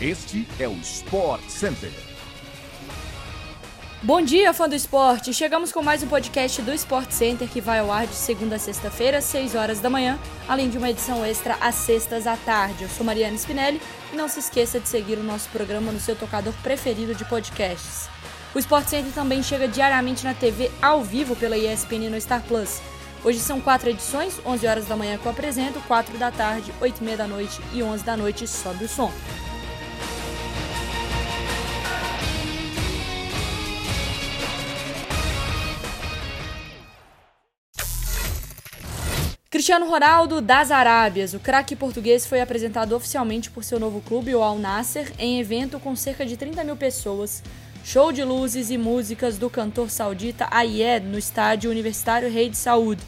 Este é o Sport Center. Bom dia, fã do esporte! Chegamos com mais um podcast do Sport Center que vai ao ar de segunda a sexta-feira, às 6 horas da manhã, além de uma edição extra às sextas à tarde. Eu sou Mariana Spinelli e não se esqueça de seguir o nosso programa no seu tocador preferido de podcasts. O Sport Center também chega diariamente na TV ao vivo pela ESPN no Star Plus. Hoje são quatro edições, 11 horas da manhã que eu apresento, 4 da tarde, 8 e meia da noite e 11 da noite sobe o som. Cristiano Ronaldo das Arábias, o craque português foi apresentado oficialmente por seu novo clube, o Al Nasser, em evento com cerca de 30 mil pessoas, show de luzes e músicas do cantor saudita Ayed no estádio Universitário Rei de Saúde,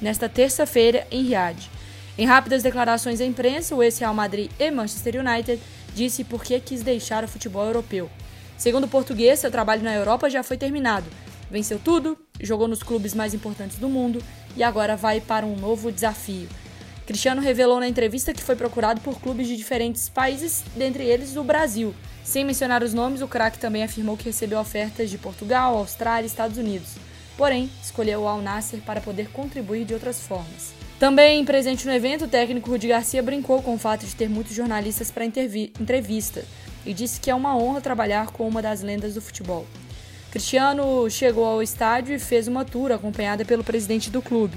nesta terça-feira em Riad. Em rápidas declarações à imprensa, o ex-Real Madrid e Manchester United disse por que quis deixar o futebol europeu. Segundo o português, seu trabalho na Europa já foi terminado. Venceu tudo, jogou nos clubes mais importantes do mundo e agora vai para um novo desafio. Cristiano revelou na entrevista que foi procurado por clubes de diferentes países, dentre eles o Brasil. Sem mencionar os nomes, o craque também afirmou que recebeu ofertas de Portugal, Austrália e Estados Unidos. Porém, escolheu o Al Nasser para poder contribuir de outras formas. Também presente no evento, o técnico Rudi Garcia brincou com o fato de ter muitos jornalistas para entrevista e disse que é uma honra trabalhar com uma das lendas do futebol. Cristiano chegou ao estádio e fez uma tour acompanhada pelo presidente do clube.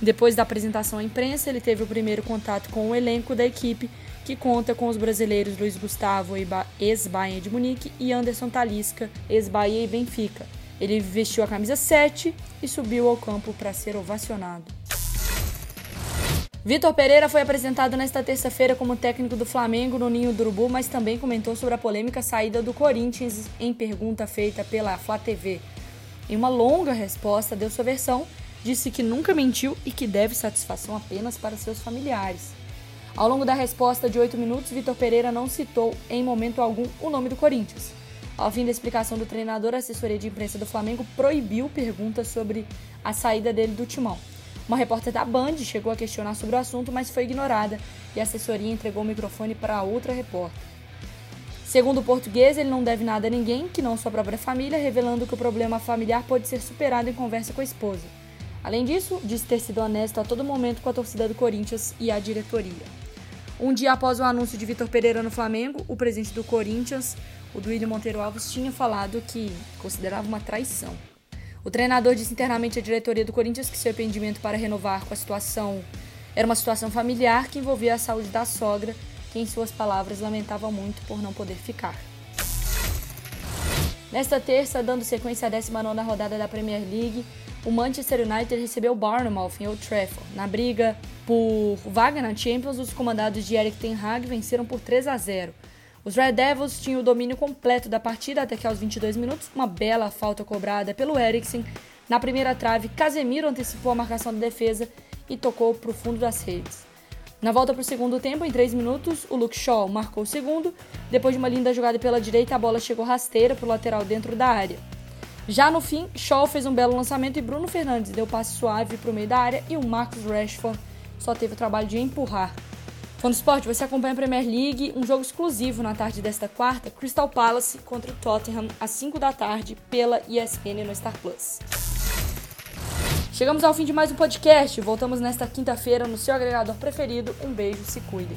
Depois da apresentação à imprensa, ele teve o primeiro contato com o elenco da equipe, que conta com os brasileiros Luiz Gustavo, ex-Bayern de Munique, e Anderson Talisca, ex-Bahia e Benfica. Ele vestiu a camisa 7 e subiu ao campo para ser ovacionado. Vitor Pereira foi apresentado nesta terça-feira como técnico do Flamengo no Ninho do Urubu, mas também comentou sobre a polêmica saída do Corinthians em pergunta feita pela Flá TV. Em uma longa resposta, deu sua versão, disse que nunca mentiu e que deve satisfação apenas para seus familiares. Ao longo da resposta de oito minutos, Vitor Pereira não citou em momento algum o nome do Corinthians. Ao fim da explicação do treinador, a assessoria de imprensa do Flamengo proibiu perguntas sobre a saída dele do timão. Uma repórter da Band chegou a questionar sobre o assunto, mas foi ignorada e a assessoria entregou o microfone para outra repórter. Segundo o português, ele não deve nada a ninguém, que não sua própria família, revelando que o problema familiar pode ser superado em conversa com a esposa. Além disso, disse ter sido honesto a todo momento com a torcida do Corinthians e a diretoria. Um dia após o anúncio de Vitor Pereira no Flamengo, o presidente do Corinthians, o Duílio Monteiro Alves, tinha falado que considerava uma traição. O treinador disse internamente à diretoria do Corinthians que seu arrependimento para renovar com a situação era uma situação familiar que envolvia a saúde da sogra, que, em suas palavras, lamentava muito por não poder ficar. Nesta terça, dando sequência à 19 rodada da Premier League, o Manchester United recebeu Bournemouth em Old Trafford. Na briga por vaga na Champions, os comandados de Eric Ten Hag venceram por 3 a 0. Os Red Devils tinham o domínio completo da partida até que aos 22 minutos, uma bela falta cobrada pelo Eriksen. Na primeira trave, Casemiro antecipou a marcação da defesa e tocou para o fundo das redes. Na volta para o segundo tempo, em 3 minutos, o Luke Shaw marcou o segundo. Depois de uma linda jogada pela direita, a bola chegou rasteira para o lateral dentro da área. Já no fim, Shaw fez um belo lançamento e Bruno Fernandes deu passe suave para o meio da área e o Marcus Rashford só teve o trabalho de empurrar. Fã do esporte, você acompanha a Premier League, um jogo exclusivo na tarde desta quarta, Crystal Palace contra o Tottenham, às 5 da tarde, pela ESPN no Star Plus. Chegamos ao fim de mais um podcast. Voltamos nesta quinta-feira no seu agregador preferido. Um beijo, se cuidem.